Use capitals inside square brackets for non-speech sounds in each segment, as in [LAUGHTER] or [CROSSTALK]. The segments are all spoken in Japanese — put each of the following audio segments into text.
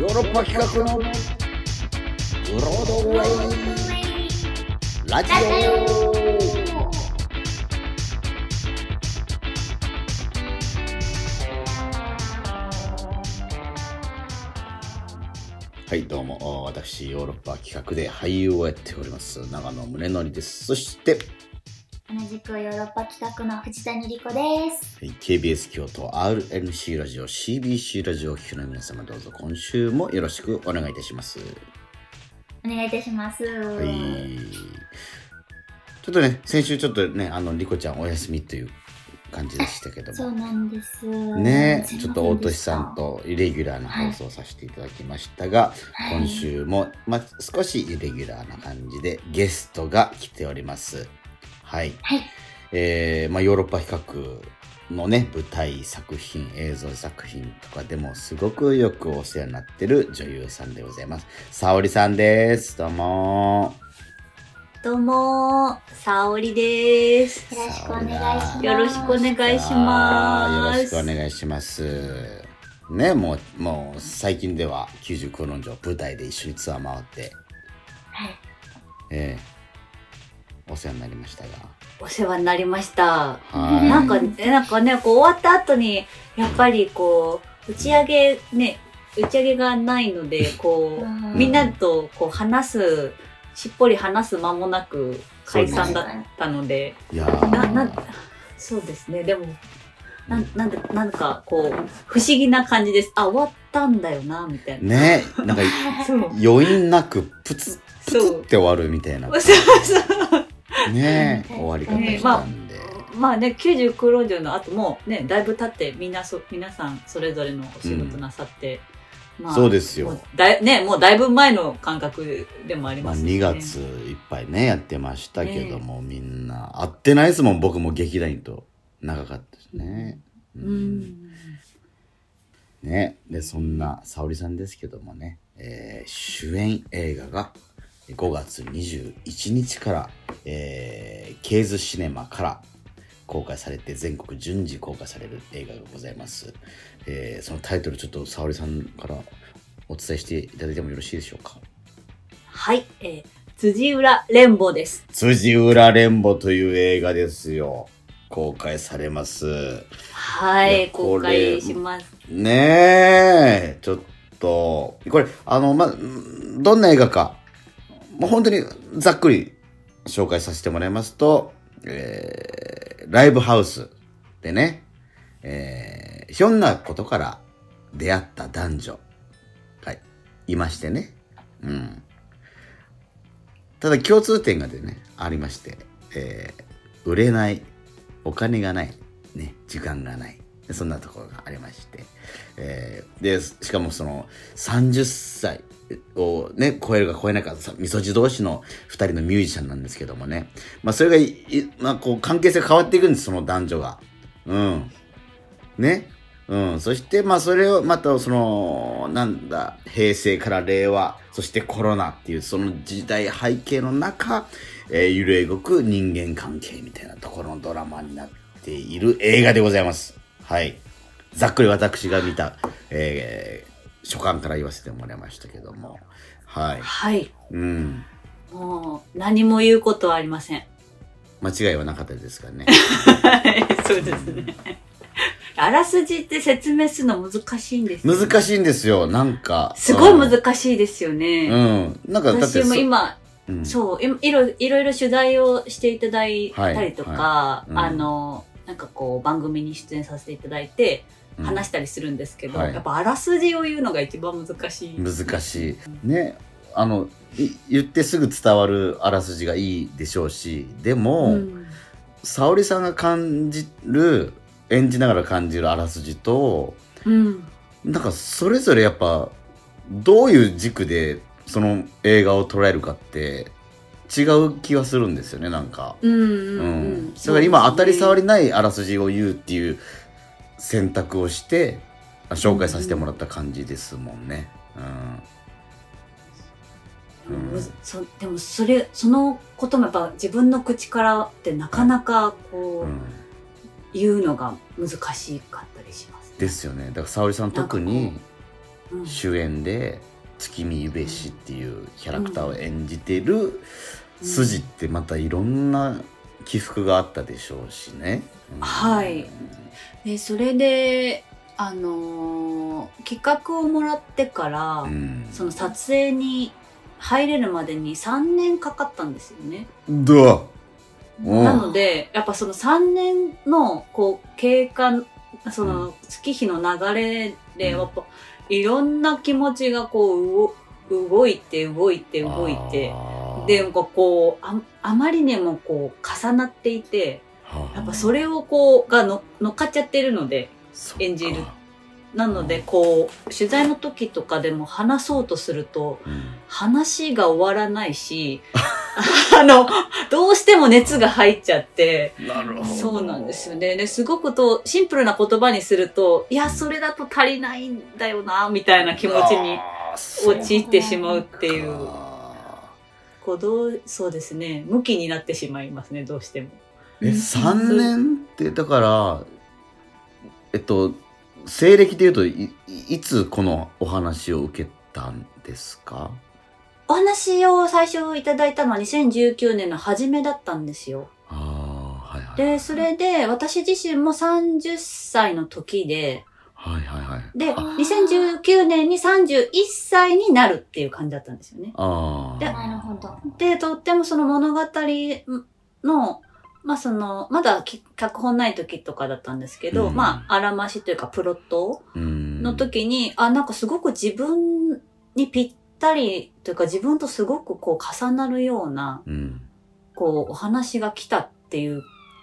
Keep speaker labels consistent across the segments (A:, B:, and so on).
A: ヨーロッパ企画のブロードウェイ。ラジオ。はいどうも。私ヨーロッパ企画で俳優をやっております。長野宗則です。そして、
B: 同じくヨーロッパ企画の藤谷莉子です。
A: はい KBS 京都 RNC ラジオ CBC ラジオをお聞きの皆様どうぞ今週もよろしくお願いいたします
B: お願いいたします。
A: はい。ちょっとね、先週ちょっとね、あの、リコちゃんお休みという感じでしたけども。
B: そうなんです。
A: ねちょっと大俊さん。とイレギュラーな放送をさせていただきましたが、
B: はい
A: 今週も、まあ、少しイレギュラーな感じでゲストが来ております。はい。
B: はい。
A: えー、まあ、ヨーロッパ比較のね、舞台作品、映像作品とかでもすごくよくお世話になってる女優さんでございます。沙織さんです。どうも
C: どうも、さおりです。
B: よろしくお願いします。
C: よろしくお願いします。
A: よろしくお願いします。ね、もう、もう最近では99論上舞台で一緒にツアー回って、
B: はい。
A: ええお世話になりましたが。
C: お世話になりました。
A: はい。
C: なんか、えなんかね、こう終わった後に、やっぱりこう、打ち上げね、打ち上げがないので、こ
B: う
C: う、みんなとこう話す、しっぽり話す間もなく解散だったので、
A: いやー
C: な、なん、そうですね、でも、なん、なんで、なんかこう、不思議な感じです。あ、終わったんだよな、みたいな。
A: ね、なんか。[LAUGHS] 余韻なくプツプツ
C: そう
A: って終わるみたいな。
C: そうそう。
A: ね、
B: うん。
A: 終わり方したんで。
C: まあね、99論城の後もね、だいぶ経ってみんなそ、皆さんそれぞれのお仕事なさって、まあ
A: そうですよ。
C: もうだいね、もうだいぶ前の感覚でもあり
A: まあ、
C: ますね。
A: 2月いっぱいね、やってましたけども、みんな、会ってないですもん、僕も劇団員と。長かったですね。
C: う
A: うん
C: ん。
A: ね、でそんな沙織さんですけどもね、えー主演映画が5月21日から、えーケーズシネマから公開されて全国順次公開される映画がございます、えーそのタイトルちょっと沙織さんからお伝えしていただいてもよろしいでしょうか？
C: はい、えー、辻浦連邦です。
A: 辻浦連母という映画ですよ公開されます
C: はい公開します。
A: ねえ、ちょっと、これ、あの、ま、んどんな映画か、もう本当にざっくり紹介させてもらいますと、えー、ライブハウスでね、えー、ひょんなことから出会った男女がいましてね、うん。ただ共通点がでね、ありまして、えー、売れない、お金がない、ね、時間がない。そんなところがありまして。えーで、しかもその30歳をね、超えるか超えないか、みそじ同士の2人のミュージシャンなんですけどもね。まあそれが、まあこう関係性変わっていくんです、その男女が。うん。ね。うん。そしてまあそれをまたその、なんだ、平成から令和、そしてコロナっていうその時代背景の中、えー揺れ動く人間関係みたいなところのドラマになっている映画でございます。はい。ざっくり私が見た、えー初感から言わせてもらいましたけども。はい。
C: はい。
A: うん。
C: もう、何も言うことはありません。
A: 間違いはなかったですかね。
C: はい、そうですね。あらすじって説明するの難しいんですよね
A: 難しいんですよ、なんか。
C: すごい
A: うん
C: 難しいですよね。
A: うん。なんか、
C: 私も今、
A: うん
C: そう、いいろいろいろ取材をしていただいたりとか、
A: はいはいうん
C: あの、なんかこう番組に出演させていただいて
A: うん
C: 話したりするんですけど、
A: はい
C: やっぱあらすじを言うのが一番難しい。
A: 難しい。ね。あの、い言ってすぐ伝わるあらすじがいいでしょうし、でも、
C: うん
A: 沙織さんが感じる、演じながら感じるあらすじと、
C: うん。
A: なんかそれぞれやっぱどういう軸でその映画を捉えるかって違う気がするんですよねなんか。
C: うんうん
A: う
C: うんん。
A: だから今当たり障
C: り。
A: りないあらすじを言うっていう選択をして紹介させてもらった感じですもんね。うん。
C: むずそでもそれそのこともやっぱ自分の口からってなかなかこう、
A: うん。
C: 言うのが難しかったりします。
A: ですよね。だから沙織さん特に主演で月見ゆべしっていうキャラクターを演じてる筋ってまたいろんな起伏があったでしょうしね。うん。
C: はいでそれであのー企画をもらってから、
A: うん。
C: その撮影に入れるまでに3年かかったんですよね。
A: だう？ん。
C: なのでやっぱその3年のこう経過その月日の流れでやっぱいろんな気持ちがこう動動いて動いて動いて
A: あー
C: でなんかこうああまりにもこう重なっていてやっぱそれをこうがの乗っかっちゃってるので演じる。なのでこう取材の時とかでも話そうとすると
A: うん。
C: 話が終わらないし [LAUGHS] あのどうしても熱が入っちゃって
A: なるほど。
C: そうなんですよね。ですごくとシンプルな言葉にするといやそれだと足りないんだよなみたいな気持ちに陥ってしまうっていう。
A: か
C: こうどうそうですね向きになってしまいますねどうしても。
A: え、3年って、だから、えっと、西暦で言うとい、いいつこのお話を受けたんですか？
C: お話を最初いただいたのは2019年の初めだったんですよ。
A: ああ、はいはい。
C: で、それで私自身も30歳の時で、
A: はいはいはい。
C: で、2019年に31歳になるっていう感じだったんですよね。
A: ああ。
C: で
B: なるほど。
C: で、とってもその物語の、まあその、まだき脚本ない時とかだったんですけど、
A: うん
C: まあ、あらましというかプロット
A: うん
C: の時に、あ、なんかすごく自分にぴったりというか自分とすごくこう重なるような、
A: うん。
C: こうお話が来たっていう、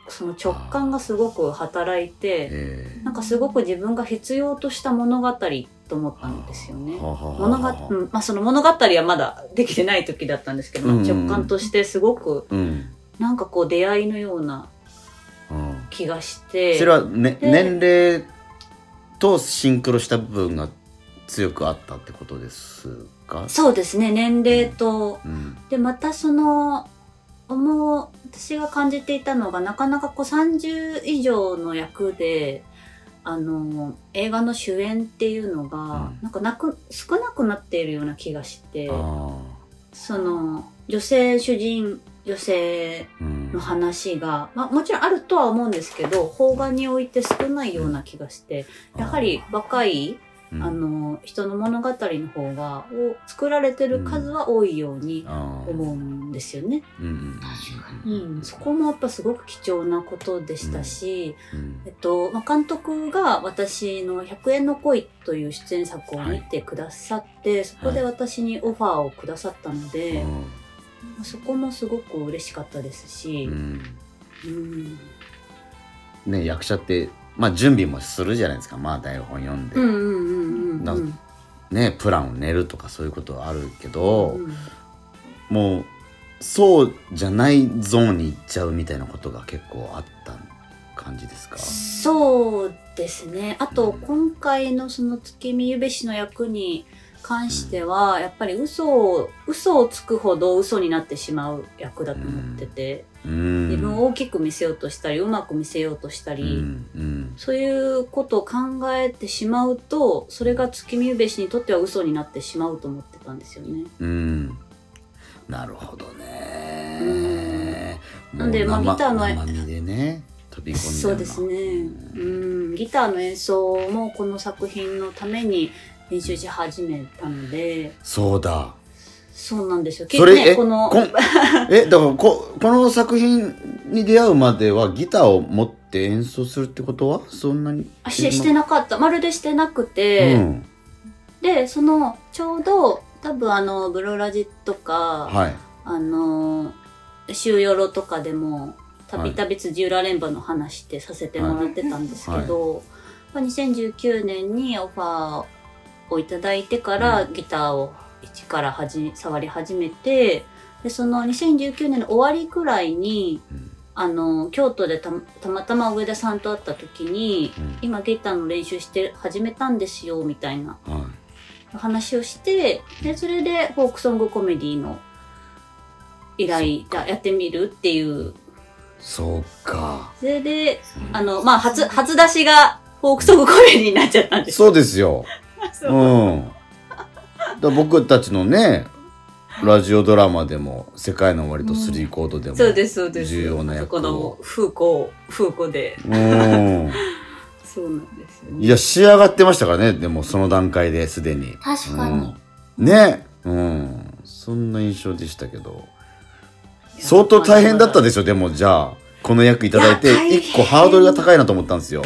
C: その直感がすごく働いて、
A: え
C: なんかすごく自分が必要とした物語と思ったんですよね。物語、うんまあその物語はまだできてない時だったんですけど、
A: うんうん
C: 直感としてすごく
A: うん。
C: なんかこう出会いのような
A: うん。
C: 気がして。
A: それは、ね、
C: で
A: 年齢とシンクロした部分が強くあったってことですか？
C: そうですね、年齢と。
A: うん。
C: で、またその、思う、私が感じていたのが、なかなかこう30以上の役で、あの、映画の主演っていうのが、
A: うん。
C: なんかなく、少なくなっているような気がして、
A: あ
C: その、女性主人、女性の。話が、まあ、もちろんあるとは思うんですけど、邦画において少ないような気がして、やはり若い、
A: うん、
C: あの、人の物語の方が、を作られてる数は多いように思うんですよね。
A: うん。
C: そこもやっぱすごく貴重なことでしたし、
A: うん。
C: えっと、まあ、監督が私の100円の恋という出演作を見てくださって、そこで私にオファーをくださったので、そこもすごく嬉しかったですし
A: う、ん。
C: うん。
A: ね、役者って、まあ、準備もするじゃないですか、まあ、台本読んで、
C: うんうんうんうん
A: ね、プランを練るとかそういうことはあるけど、
C: うん。
A: もうそうじゃないゾーンに行っちゃうみたいなことが結構あった感じですか？
C: そうですね。あと、今回のその月見ゆべしの役に関しては、やっぱり嘘を、嘘をつくほど嘘になってしまう役だと思ってて、
A: うん
C: 自分を大きく見せようとしたり、うまく見せようとした
A: う
C: り、
A: んうん。
C: そういうことを考えてしまうと、それが月見ゆべしにとっては嘘になってしまうと思ってたんですよね。
A: うん。なるほどね。
C: なんでまあ
A: 生
C: ギターの
A: 生身でね飛び込んで
C: そうですね。うん、ギターの演奏もこの作品のために練習し始めたので、
A: そうだ
C: そうなんですよ。結構ね、この、[LAUGHS]
A: えだからここの作品に出会うまではギターを持って演奏するってことは？そんなに？
C: あししてなかった。まるでしてなくて、
A: うん、
C: で、その、ちょうど、多分あの、ブロラジとか、
A: はい。
C: あの、シューヨロとかでも、たびたび辻浦連番の話ってさせてもらってたんですけど、まあ2019年にオファーをいただいてから、ギターを一からはじ触り始めて、で、その2019年の終わりくらいに、
A: うん。
C: あの、京都でたたまたま上田さんと会った時に、
A: うん。
C: 今ギターの練習して始めたんですよ、みたいな
A: は
C: 話をして、で、それでフォークソングコメディの依頼、やってみるっていう。
A: いそうか。
C: それで、あの、まあ、初、初出しがフォークソングコメディになっちゃったんです
A: そうですよ。[LAUGHS]
C: そう。
A: うんら僕たちのねラジオドラマでも「世界の終わり」と「スリーコード」でも、
C: そうですそうです。
A: 重要な役を。
C: この風子風子で。
A: うん。[LAUGHS]
C: そうなんですよね。
A: いや仕上がってましたからね。でもその段階ですでに。
B: 確かに。
A: ね。うん。そんな印象でしたけど。相当大変だったでしょでもじゃあこの役いただいて一個ハードルが高いなと思ったんですよ。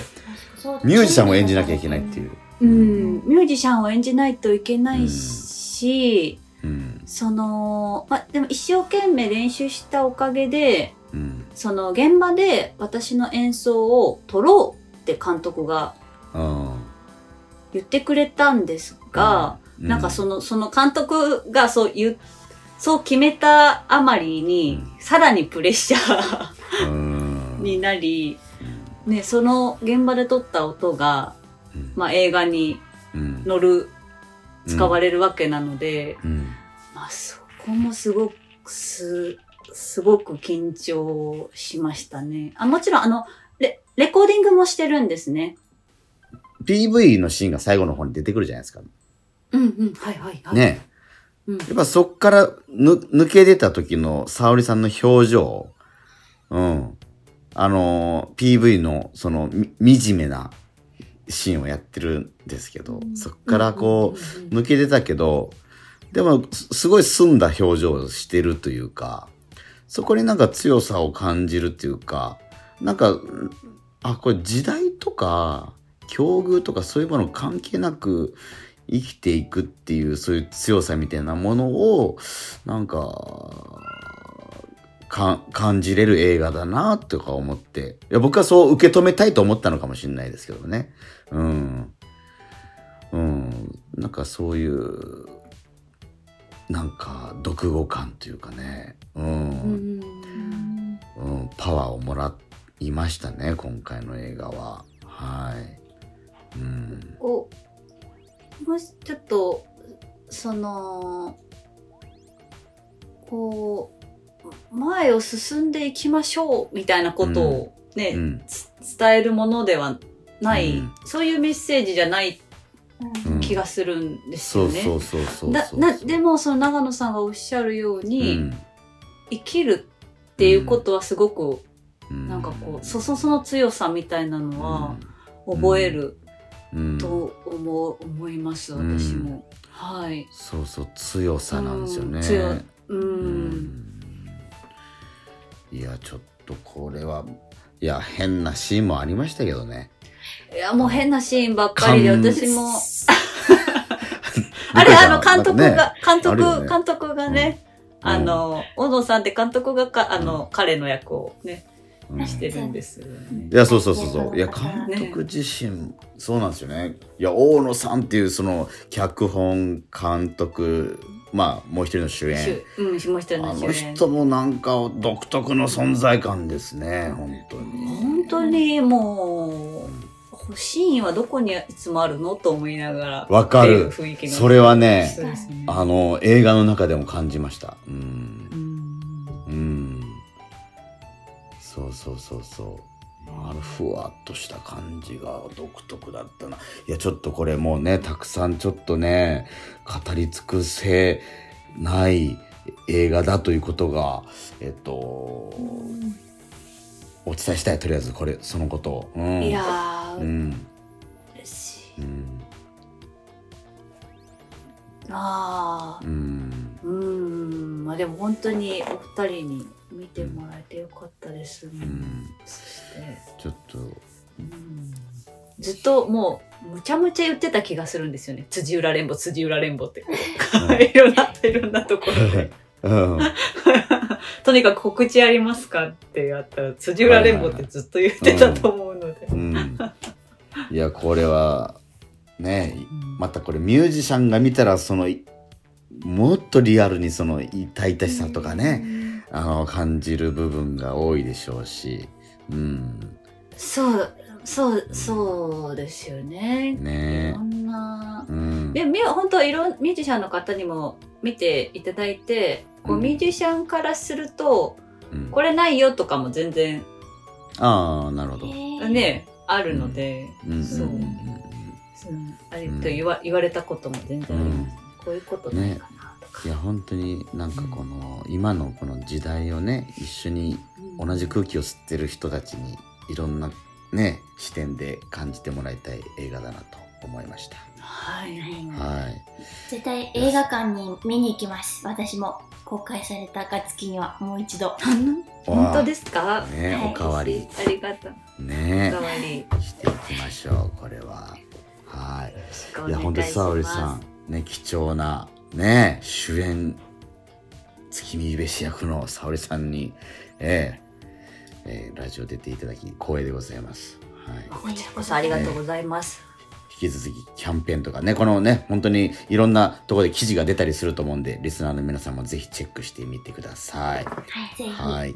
A: ミュージシャンを演じなきゃいけないっていう、
C: うん。ミュージシャンを演じないといけないし、
A: うん。
C: そのまあでも一生懸命練習したおかげで
A: うん。
C: その現場で私の演奏を撮ろうって監督が
A: うん
C: 言ってくれたんですが、
A: う
C: なんかその、その監督がそう言う、そう決めたあまりに、さらにプレッシャー
A: うん。[LAUGHS]
C: になり、ね、その現場で撮った音が、
A: うん
C: まあ映画に
A: うん
C: 乗る、使われるわけなので、
A: うん
C: まあそこもすごく、す、すごく緊張しましたね。あ、もちろんあの、レ、レコーディングもしてるんですね。
A: PV のシーンが最後の方に出てくるじゃないですか。
C: うんうん、はいはいはい。。
A: ね。
C: うん
A: やっぱそっからぬ抜け出た時の沙織さんの表情、うん。あのー、PV のそのみ惨めなシーンをやってるんですけど、そっからこう、
C: うん
A: 抜け出たけど、でもすすごい澄んだ表情をしてるというか、そこになんか強さを感じるっていうか、なんか、んあ、これ時代とか、境遇とかそういうもの関係なく生きていくっていうそういう強さみたいなものを、なんか、か感じれる映画だなとか思って。いや、僕はそう受け止めたいと思ったのかもしれないですけどね。うん。うん。なんかそういう、なんか、読語感というかね。うん。
C: うん、
A: パワーをもらいましたね、今回の映画は。はい。うん。
C: こうもしちょっとそのこう前を進んでいきましょうみたいなことをね、
A: うん。
C: つ伝えるものではない、
A: うん
C: そういうメッセージじゃない
A: うん
C: 気がするんですよね。でもその長野さんがおっしゃるように、
A: うん、
C: 生きるっていうことはすごく、
A: うん
C: なんかこうそそその強さみたいなのは覚える
A: うん、
C: と思う思います
A: うん
C: 私も。はい。
A: そうそう、強さなんですよね。
C: うん強う。
A: うんや、ちょっとこれは、いや、変なシーンもありましたけどね。
C: いや、もう変なシーンばっかりで、私も。[LAUGHS] あれ、あの、監督が、監督、監督がね、
A: うん
C: あの、小野さんって監督がか、あの、彼の役をね、
A: うん
C: してるんですよね。
A: いや、そうそうそうそう。いや、
B: ね
A: 監督自身、そうなんですよね。いや、大野さんっていう、その、脚本、監督、まあ、もう一人の主演。
C: 主うん、もう一人
A: あ
C: の主演。
A: の人もなんか独特の存在感ですね、本当に。
C: 本当にもう、シーンはどこにいつもあるのと思いながら。
A: わかるそれはね
C: ね
A: あの、映画の中でも感じました。うん
C: う。ん
A: うん。そうそうそうそう。あのふわっとした感じが独特だったな。いや、ちょっとこれもうね、たくさんちょっとね、語り尽くせない映画だということが、えっと、お伝えしたい、とりあえず、これ、そのことを。うん。
C: いやー、
A: うん。
C: 嬉しい。
A: うん。
C: ああ
A: う、ん。
C: うーん、まあでも本当にお二人に見てもらえてよかったです。
A: うん。
C: そして、
A: ちょっと、
C: うんずっともうむちゃむちゃ言ってた気がするんですよね。辻浦連母、辻浦連母って。いろんな、[LAUGHS] いろんなところで。
A: うん。[LAUGHS]
C: とにかく告知ありますかってやったら、辻浦連母ってずっと言ってたと思うので。
A: うん。いや、これは、ね、またこれミュージシャンが見たら、その、いもっとリアルにその痛々しさとかね、あの、感じる部分が多いでしょうし、うん。
C: そう、そう、そうですよね。い
A: ね
C: ろんな。
A: うん。
C: で、み本当いろんミュージシャンの方にも見ていただいて、こう
A: うん
C: ミュージシャンからすると、
A: うん
C: これないよとかも全然
A: ああ、なるほど。
C: ね、あるので。そう
A: うん
C: うんあれと言わ言われたことも全然あります、こういうことないかなとか、
A: いや本当になんかこの、今のこの時代をね一緒に同じ空気を吸ってる人たちにいろんなね視点で感じてもらいたい映画だなと思いました。
C: はい、
A: はい。
B: 絶対映画館に見に行きます。私も公開された暁にはもう一度。
C: 本当ですか？
A: ね、
B: はい
A: おかわり
C: ありがとうお
A: ね
C: かわり
A: していきましょうこれは。はい。いや本当に沙織さんね貴重なね主演月見べし役の沙織さんに、えええーラジオ出ていただき光栄でございます。はい。
C: こちらこそありがとうございます、
A: 引き続きキャンペーンとかねこのね本当にいろんなところで記事が出たりすると思うんでリスナーの皆さんもぜひチェックしてみてください。
B: はい。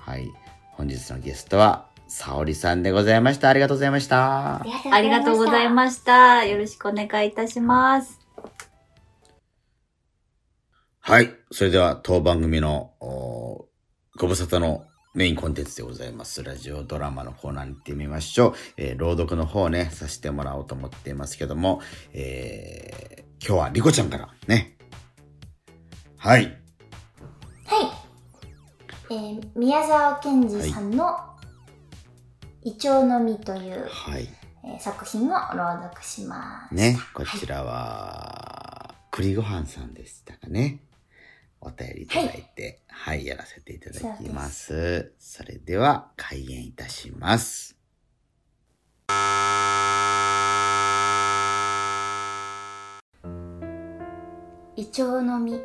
A: はい。本日のゲストは沙織さんでございました。ありがとうございました。
C: ありがとうございましたよろしくお願いいたします
A: はい。それでは当番組のおご無沙汰のメインコンテンツでございます。ラジオドラマのコーナーに行ってみましょう。えー朗読の方をね、させてもらおうと思っていますけども、えー今日はリコちゃんからね。はい。
B: はい。えー宮沢賢治さんの「イチョウの実」という、
A: はい。
B: えー作品を朗読します。
A: ね、こちらは、栗ごはんさんでしたかね。お便りいただいて、はい、やらせていただきます。それでは、開演いたします。
B: イチョウの実。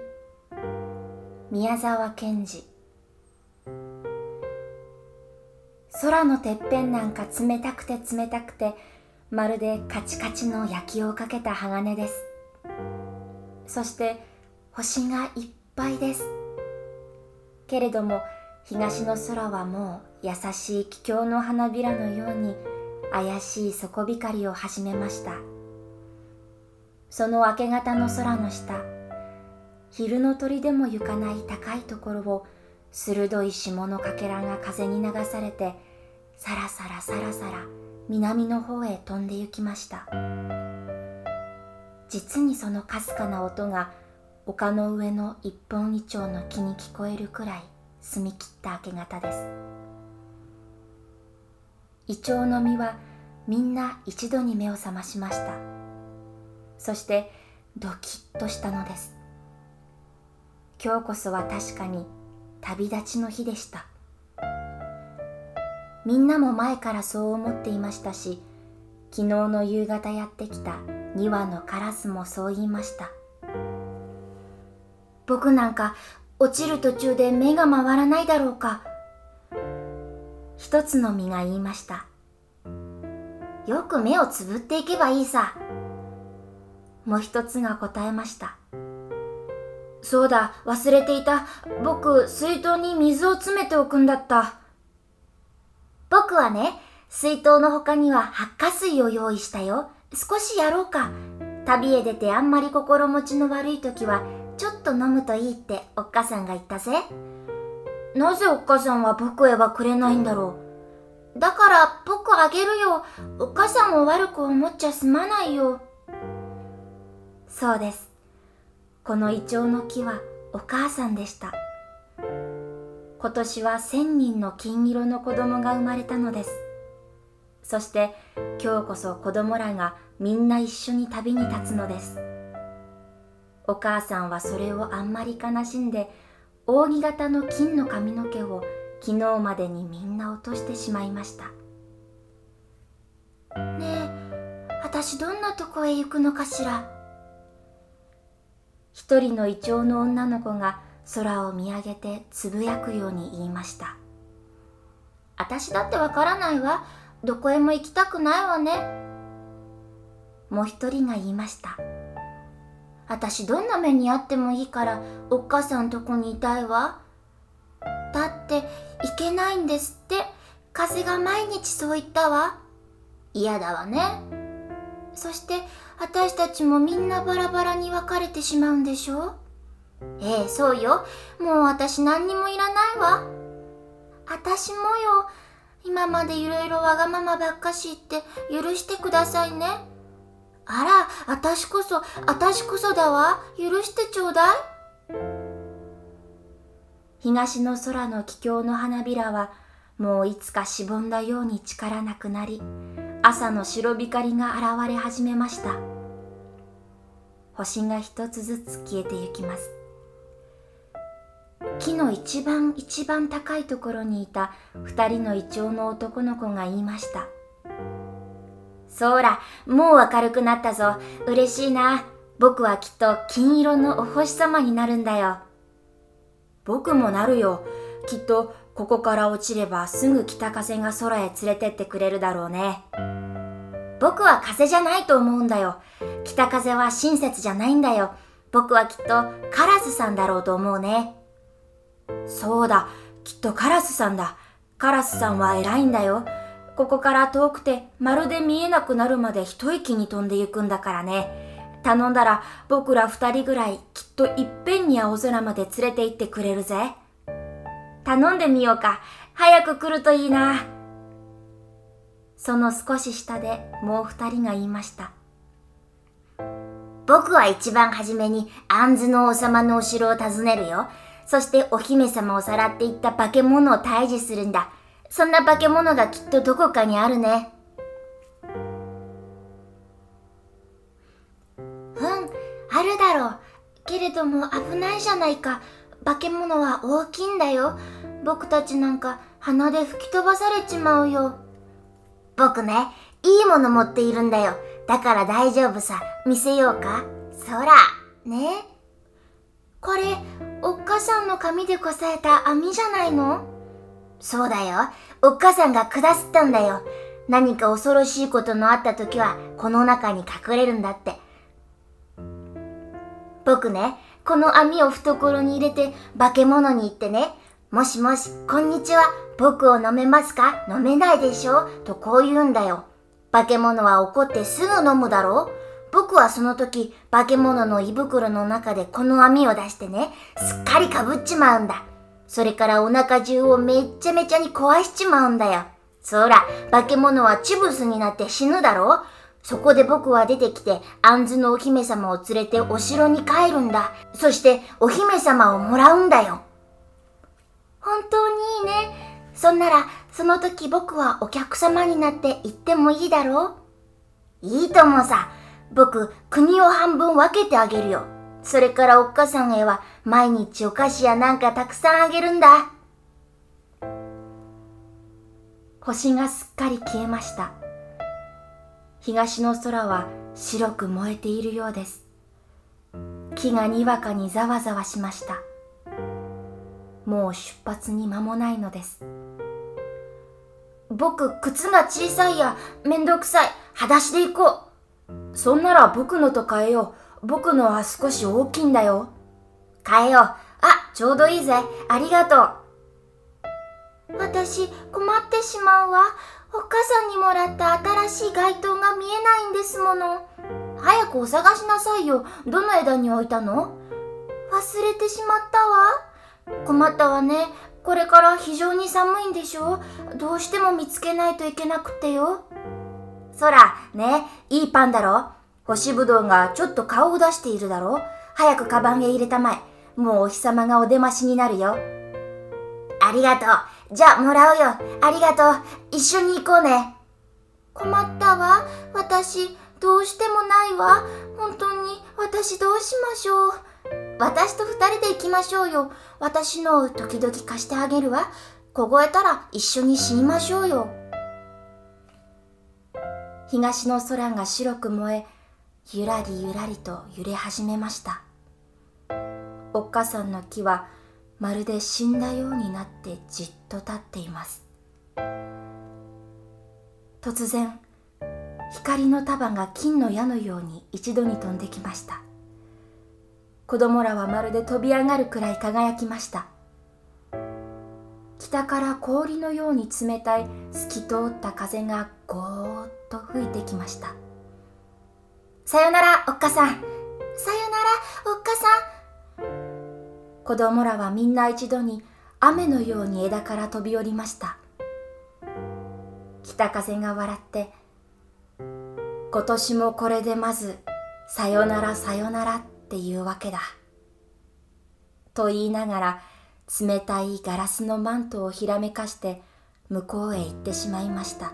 B: 宮沢賢治。空のてっぺんなんか冷たくて冷たくてまるでカチカチの焼きをかけた鋼です。そして星がいっぱいです。けれども東の空はもう優しい桔梗の花びらのように怪しい底光りを始めました。その明け方の空の下昼の鳥でも行かない高いところを鋭い霜のかけらが風に流されてさらさらさらさら南の方へ飛んで行きました。実にそのかすかな音が丘の上の一本一丁の木に聞こえるくらい澄み切った明け方です。イチョウの実はみんな一度に目を覚ましました。そしてドキッとしたのです。今日こそは確かに旅立ちの日でした。みんなも前からそう思っていましたし昨日の夕方やってきた2羽のカラスもそう言いました。僕なんか落ちる途中で目が回らないだろうか。一つの実が言いました。よく目をつぶっていけばいいさ。もう一つが答えました。そうだ忘れていた。僕水筒に水を詰めておくんだった。僕はね水筒の他には発火水を用意したよ。少しやろうか。旅へ出てあんまり心持ちの悪い時はちょっと飲むといいっておっかさんが言ったぜ。なぜおっかさんは僕へはくれないんだろう。だから僕あげるよ。おっかさんを悪く思っちゃすまないよ。そうです。このイチョウの木はお母さんでした。今年は千人の金色の子供が生まれたのです。そして今日こそ子供らがみんな一緒に旅に立つのです。お母さんはそれをあんまり悲しんで扇形の金の髪の毛を昨日までにみんな落としてしまいました。ねえ私どんなとこへ行くのかしら？一人のイチョウの女の子が空を見上げてつぶやくように言いました。私だってわからないわ。どこへも行きたくないわね。もう一人が言いました。私どんな目にあってもいいからおっかさんとこにいたいわ。だって行けないんですって。風が毎日そう言ったわ。嫌だわね。そして私たちもみんなバラバラに分かれてしまうんでしょ。ええそうよ。もう私何にもいらないわ。私もよ。今までいろいろわがままばっかし言って許してくださいね。あら、あたしこそ、あたしこそだわ。許してちょうだい。東の空の気境の花びらは、もういつかしぼんだように力なくなり、朝の白光が現れ始めました。星が一つずつ消えてゆきます。木の一番一番高いところにいた二人のイチョウの男の子が言いました。そら、もう明るくなったぞ。嬉しいな。僕はきっと金色のお星様になるんだよ。僕もなるよ。きっとここから落ちればすぐ北風が空へ連れてってくれるだろうね。僕は風じゃないと思うんだよ。北風は親切じゃないんだよ。僕はきっとカラスさんだろうと思うね。そうだ、きっとカラスさんだ。カラスさんは偉いんだよ。ここから遠くてまるで見えなくなるまで一息に飛んでゆくんだからね。頼んだら僕ら二人ぐらいきっといっぺんに青空まで連れて行ってくれるぜ。頼んでみようか。早く来るといいな。その少し下でもう二人が言いました。僕は一番初めに杏ズの王様のお城を訪ねるよ。そしてお姫様をさらっていった化け物を退治するんだ。そんな化け物がきっとどこかにあるね。うん、あるだろう。けれども危ないじゃないか。化け物は大きいんだよ。僕たちなんか鼻で吹き飛ばされちまうよ。僕ね、いいもの持っているんだよ。だから大丈夫さ。見せようか。そら、ね。これ、おっかさんの髪でこさえた網じゃないの？そうだよ。おっかさんが下すったんだよ。何か恐ろしいことのあった時は、この中に隠れるんだって。僕ね、この網を懐に入れて化け物に言ってね、もしもし、こんにちは、僕を飲めますか？飲めないでしょ？とこう言うんだよ。化け物は怒ってすぐ飲むだろ？う僕はその時、化け物の胃袋の中でこの網を出してね、すっかりかぶっちまうんだ。それからお腹中をめっちゃめちゃに壊しちまうんだよ。そら、化け物はチブスになって死ぬだろ？そこで僕は出てきて、杏ズのお姫様を連れてお城に帰るんだ。そして、お姫様をもらうんだよ。本当にいいね。そんなら、その時僕はお客様になって行ってもいいだろう？いいともさ。僕、国を半分分けてあげるよ。それからおっかさんへは毎日お菓子やなんかたくさんあげるんだ。星がすっかり消えました。東の空は白く燃えているようです。木がにわかにざわざわしました。もう出発に間もないのです。僕、靴が小さいや、めんどくさい。裸足で行こう。そんなら僕のと変えよう。僕のは少し大きいんだよ。変えよう。あ、ちょうどいいぜ。ありがとう。私、困ってしまうわ。お母さんにもらった新しい街灯が見えないんですもの。早くお探しなさいよ。どの枝に置いたの？忘れてしまったわ。困ったわね。これから非常に寒いんでしょ？どうしても見つけないといけなくてよ。そら、ね、いいパンだろ？干しぶどうがちょっと顔を出しているだろう早くカバンへ入れたまえ。もうお日様がお出ましになるよ。ありがとう。じゃあもらうよ。ありがとう。一緒に行こうね。困ったわ。私、どうしてもないわ。本当に、私どうしましょう。私と二人で行きましょうよ。私の時々貸してあげるわ。凍えたら一緒に死にましょうよ。東の空が白く燃え、ゆらりゆらりと揺れ始めました。おっかさんの木はまるで死んだようになってじっと立っています。突然光の束が金の矢のように一度に飛んできました。子供らはまるで飛び上がるくらい輝きました。北から氷のように冷たい透き通った風がゴーッと吹いてきました。さよなら、おっかさん。さよなら、おっかさん。子供らはみんな一度に雨のように枝から飛び降りました。北風が笑って、
D: 今年もこれでまず、さよならさよならっていうわけだ。と言いながら、冷たいガラスのマントをひらめかして向こうへ行ってしまいました。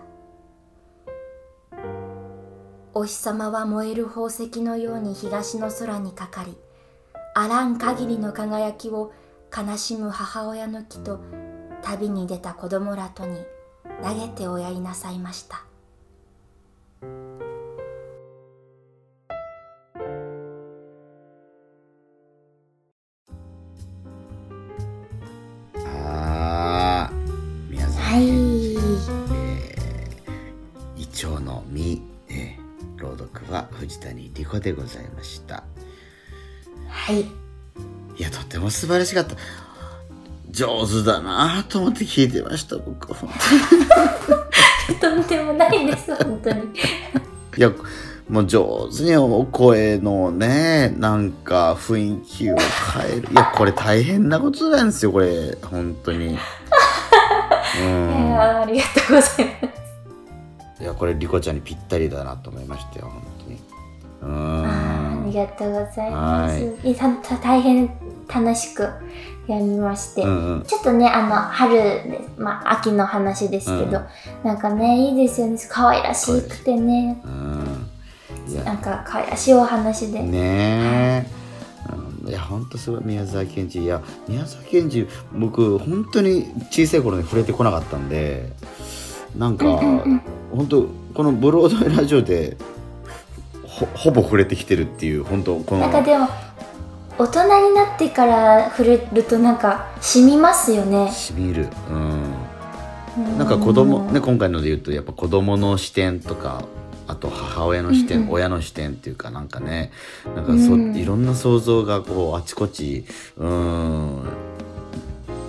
D: お日様は燃える宝石のように東の空にかかり、あらん限りの輝きを悲しむ母親の木と旅に出た子供らとに投げておやりなさいました。
A: 藤谷莉子でございました。
D: はい。
A: いやとても素晴らしかった。上手だなと思って聞いてました僕本当に
D: とんでもないです、本当に。[LAUGHS]
A: いやもう上手にお声のねなんか雰囲気を変える。いやこれ大変なことなんですよこれ。本当に。うん。
D: ありがとうございます。
A: いやこれリコちゃんにぴったりだなと思いましたよ
D: あり
A: ん
D: がとうございます。
A: はい。
D: いたた大変楽しく読みまして。
A: うんうん。
D: ちょっとね、あの、春で、まあ、秋の話ですけど、
A: うん。
D: なんかね、いいですよね。可愛らしくてね、
A: うん。
D: なんか可愛らしいお話で。
A: ねい。や本当すごい宮沢賢治。いや宮沢賢治僕本当に小さい頃に触れてこなかったんでなんか、
D: うんうんうん。
A: 本当このブロードウェイラジオでほほぼ触れてきてるっていう本当この
D: なんかでも、大人になってから触れるとなんか染みますよね。
A: しみる。うん。なんか子供ね今回ので言うとやっぱ子供の視点とかあと母親の視点、
D: うんうん。
A: 親の視点っていうかなんかねなんかそ、
D: うん。
A: いろんな想像がこうあちこちうん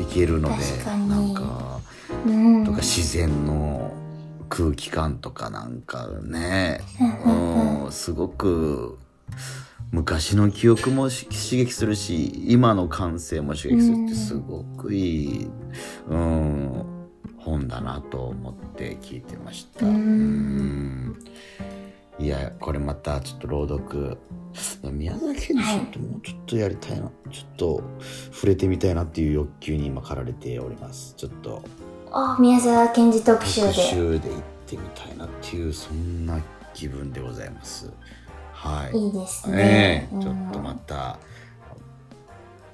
A: いけるのでなんか
D: うん。
A: とか自然の空気感とかなんかね、
D: うんうんうん。
A: うん、すごく昔の記憶もし刺激するし今の感性も刺激するってすごくいい、うん、本だなと思って聞いてました。
D: うん。
A: うん。いやこれまたちょっと朗読宮崎賢治さんともうちょっとやりたいな、ちょっと触れてみたいなっていう欲求に今駆られております。ちょっと
D: あ、宮沢賢治特集で。
A: 特集で行ってみたいなっていうそんな気分でございますはい
D: いいですね
A: え。えちょっと
D: うん
A: また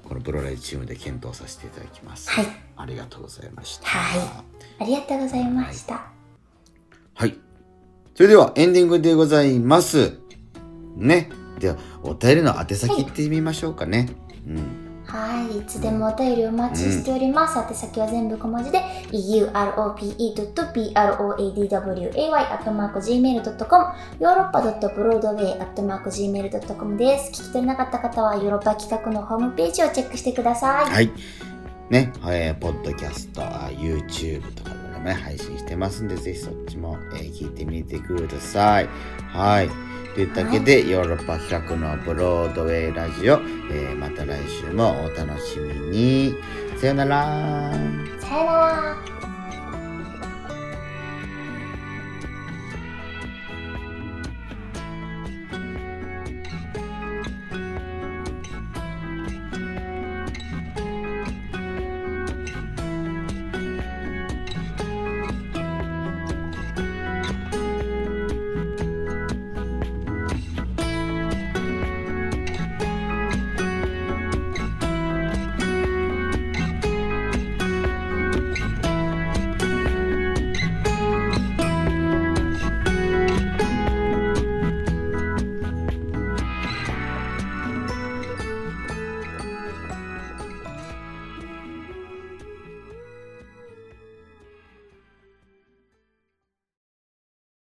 A: このブロライチームで検討させていただきます
D: はい
A: ありがとうございました
D: はありがとうございました。
A: はい。それではエンディングでございます。ね。では、お便りの宛先行ってみましょうかね。うん。
D: はい、いつでもお便りお待ちしております。宛先は全部小文字で europe.brodway.gmail.com ヨーロッパ .broadway.gmail.com です。聞き取れなかった方はヨーロッパ企画のホームページをチェックしてください。
A: はい。ね。えーポッドキャスト、あ YouTube とかでもね、配信してますんで、ぜひそっちも、えー聞いてみてください。はい。というわけで、ヨーロッパ企画のブロードウェイラジオ、えーまた来週もお楽しみに。さよなら。
D: さよなら。